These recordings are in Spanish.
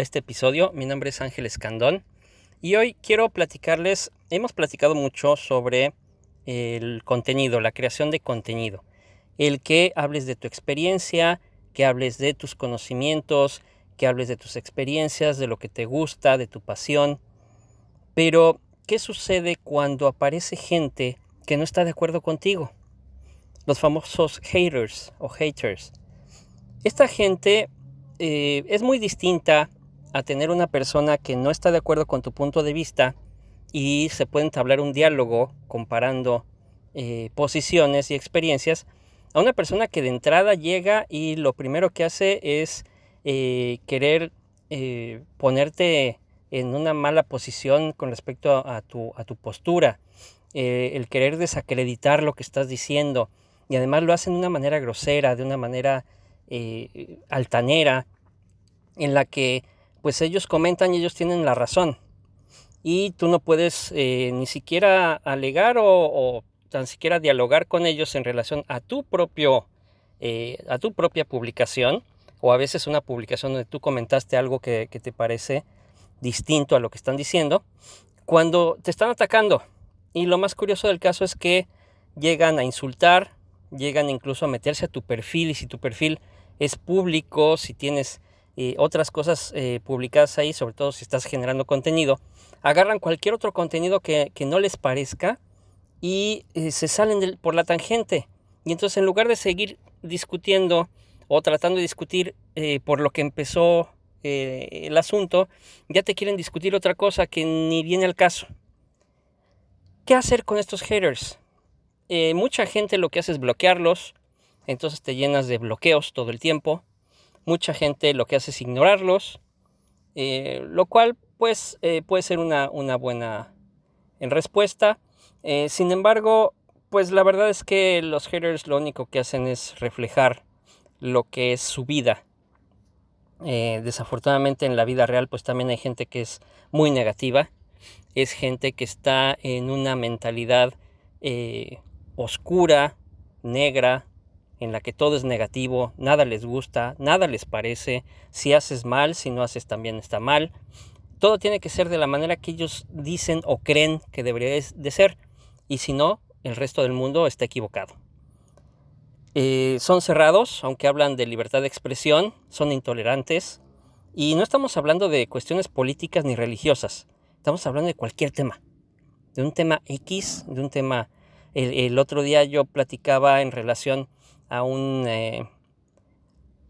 este, episodio. Mi nombre es Ángel Escandón y hoy quiero platicarles, hemos platicado mucho sobre el contenido, la creación de contenido, el que hables de tu experiencia, que hables de tus conocimientos, que hables de tus experiencias, de lo que te gusta, de tu pasión. Pero, ¿qué sucede cuando aparece gente que no está de acuerdo contigo? Los famosos haters o haters. Esta gente eh, es muy distinta a tener una persona que no está de acuerdo con tu punto de vista y se puede entablar un diálogo comparando eh, posiciones y experiencias a una persona que de entrada llega y lo primero que hace es eh, querer ponerte en una mala posición con respecto a, tu, a tu, postura, el querer desacreditar lo que estás diciendo. Y además lo hace de una manera grosera, de una manera eh, altanera en la que pues ellos comentan y ellos tienen la razón. Y tú no puedes eh, ni siquiera alegar o, tan siquiera dialogar con ellos en relación a tu propio eh, a tu propia publicación o a veces una publicación donde tú comentaste algo que te parece distinto a lo que están diciendo cuando te están atacando. Y lo más curioso del caso es que llegan a insultar llegan incluso a meterse a tu perfil y si tu perfil es público, si tienes eh, otras cosas eh, publicadas ahí, sobre todo si estás generando contenido, agarran cualquier otro contenido que, no les parezca y eh, se salen por la tangente. Y entonces en lugar de seguir discutiendo o tratando de discutir por lo que empezó el asunto, ya te quieren discutir otra cosa que ni viene al caso. ¿Qué hacer con estos haters? mucha gente lo que hace es bloquearlos, entonces te llenas de bloqueos todo el tiempo. Mucha gente lo que hace es ignorarlos, eh, lo cual pues eh, puede ser una, buena en respuesta. Eh, sin embargo, pues la verdad es que los haters lo único que hacen es reflejar lo que es su vida. desafortunadamente en la vida real pues también hay gente que es muy negativa. Es gente que está en una mentalidad oscura, negra, en la que todo es negativo, nada les gusta, nada les parece, si haces mal, si no haces también está mal. Todo tiene que ser de la manera que ellos dicen o creen que debería de ser, y si no, el resto del mundo está equivocado. Eh, son cerrados, aunque hablan de libertad de expresión, son intolerantes, y no estamos hablando de cuestiones políticas ni religiosas, estamos hablando de cualquier tema, de un tema X, de un tema... el otro día yo platicaba en relación a, un, eh,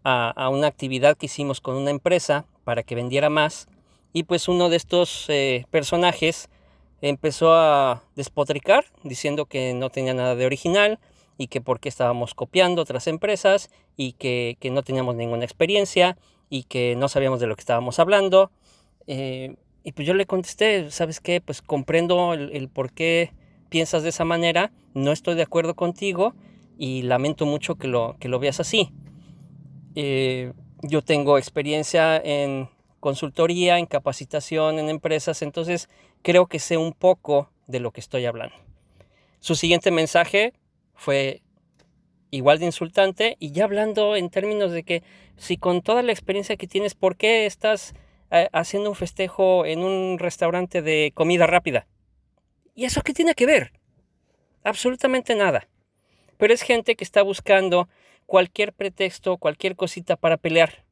a, una actividad que hicimos con una empresa para que vendiera más y pues uno de estos eh, personajes empezó a despotricar diciendo que no tenía nada de original y que porque estábamos copiando otras empresas y que, no teníamos ninguna experiencia y que no sabíamos de lo que estábamos hablando. Eh, y pues yo le contesté, ¿sabes qué? Pues comprendo el por qué piensas de esa manera, no estoy de acuerdo contigo y lamento mucho que lo, que lo veas así. Eh, yo tengo experiencia en consultoría, en capacitación, en empresas, entonces creo que sé un poco de lo que estoy hablando. Su siguiente mensaje fue igual de insultante y ya hablando en términos de que si con toda la experiencia que tienes, ¿por qué estás eh, haciendo un festejo en un restaurante de comida rápida? ¿Y eso qué tiene que ver? Absolutamente nada. Pero es gente que está buscando cualquier pretexto, cualquier cosita para pelear,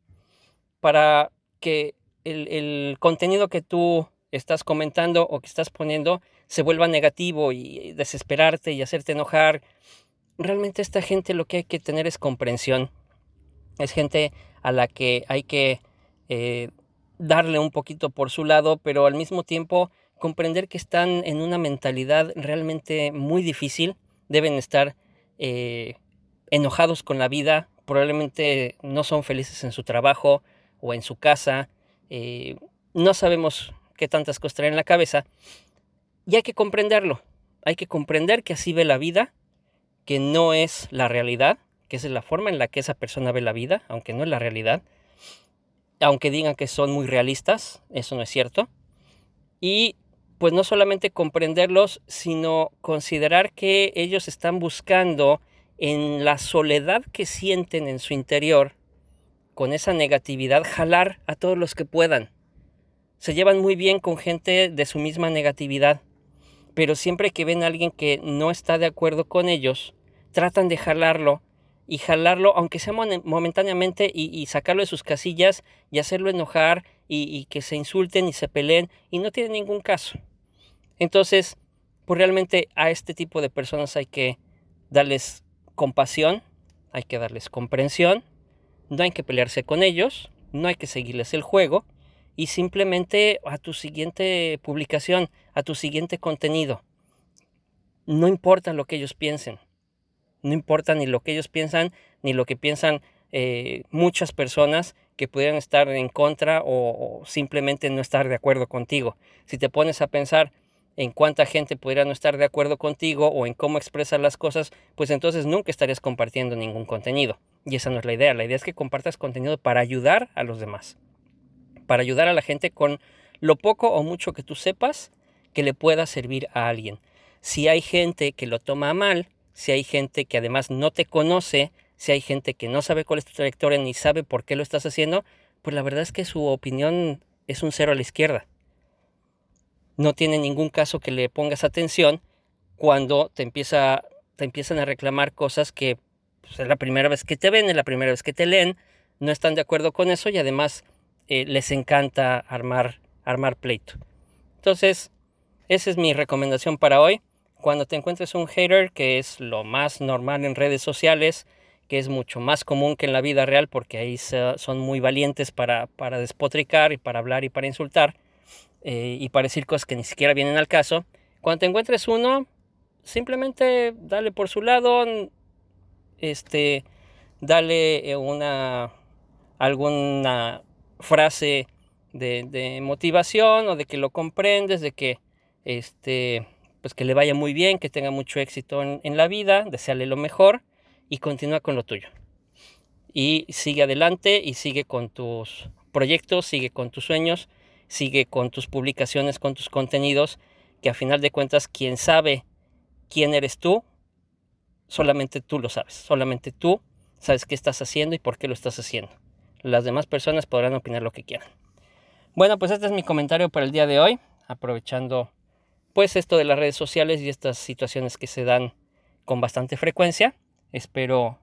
para que el, contenido que tú estás comentando o que estás poniendo se vuelva negativo y desesperarte y hacerte enojar. Realmente esta gente lo que hay que tener es comprensión. Es gente a la que hay que eh, darle un poquito por su lado, pero al mismo tiempo comprender que están en una mentalidad realmente muy difícil. Deben estar eh, enojados con la vida, probablemente no son felices en su trabajo o en su casa. Eh, no sabemos qué tantas cosas traen en la cabeza. Y hay que comprenderlo. Hay que comprender que así ve la vida, que no es la realidad, que es la forma en la que esa persona ve la vida, aunque no es la realidad. Aunque digan que son muy realistas, eso no es cierto. Y pues no solamente comprenderlos, sino considerar que ellos están buscando en la soledad que sienten en su interior, con esa negatividad, jalar a todos los que puedan. Se llevan muy bien con gente de su misma negatividad, pero siempre que ven a alguien que no está de acuerdo con ellos, tratan de jalarlo y jalarlo, aunque sea momentáneamente, y, sacarlo de sus casillas y hacerlo enojar y, que se insulten y se peleen, y no tiene ningún caso. Entonces, pues realmente a este tipo de personas hay que darles compasión, hay que darles comprensión, no hay que pelearse con ellos, no hay que seguirles el juego y simplemente a tu siguiente publicación, a tu siguiente contenido. No importa lo que ellos piensen, no importa ni lo que ellos piensan, ni lo que piensan eh, muchas personas que pudieran estar en contra o, simplemente no estar de acuerdo contigo. Si te pones a pensar, en cuánta gente pudiera no estar de acuerdo contigo o en cómo expresar las cosas, pues entonces nunca estarías compartiendo ningún contenido. Y esa no es la idea. La idea es que compartas contenido para ayudar a los demás. Para ayudar a la gente con lo poco o mucho que tú sepas que le pueda servir a alguien. Si hay gente que lo toma mal, si hay gente que además no te conoce, si hay gente que no sabe cuál es tu trayectoria ni sabe por qué lo estás haciendo, pues la verdad es que su opinión es un cero a la izquierda no tiene ningún caso que le pongas atención cuando te, empieza, empiezan a reclamar cosas que pues, es la primera vez que te ven, es la primera vez que te leen, no están de acuerdo con eso y además eh, les encanta armar, armar pleito. Entonces, esa es mi recomendación para hoy. Cuando te encuentres un hater, que es lo más normal en redes sociales, que es mucho más común que en la vida real, porque ahí son muy valientes para, para despotricar y para hablar y para insultar, eh, y para decir cosas que ni siquiera vienen al caso. Cuando te encuentres uno, simplemente dale por su lado, este, dale eh, una, alguna frase de, motivación o de que lo comprendes, de que, este, pues que le vaya muy bien, que tenga mucho éxito en, en la vida, deseale lo mejor y continúa con lo tuyo. Y sigue adelante y sigue con tus proyectos, sigue con tus sueños sigue con tus publicaciones, con tus contenidos, que a final de cuentas quien sabe quién eres tú, solamente tú lo sabes, solamente tú sabes qué estás haciendo y por qué lo estás haciendo. Las demás personas podrán opinar lo que quieran. Bueno, pues este es mi comentario para el día de hoy, aprovechando pues esto de las redes sociales y estas situaciones que se dan con bastante frecuencia. Espero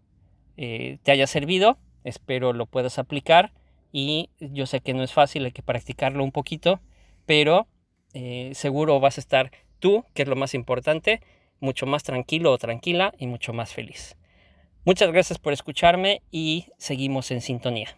eh, te haya servido, espero lo puedas aplicar y yo sé que no es fácil, hay que practicarlo un poquito, pero eh, seguro vas a estar tú, que es lo más importante, mucho más tranquilo o tranquila y mucho más feliz. Muchas gracias por escucharme y seguimos en sintonía.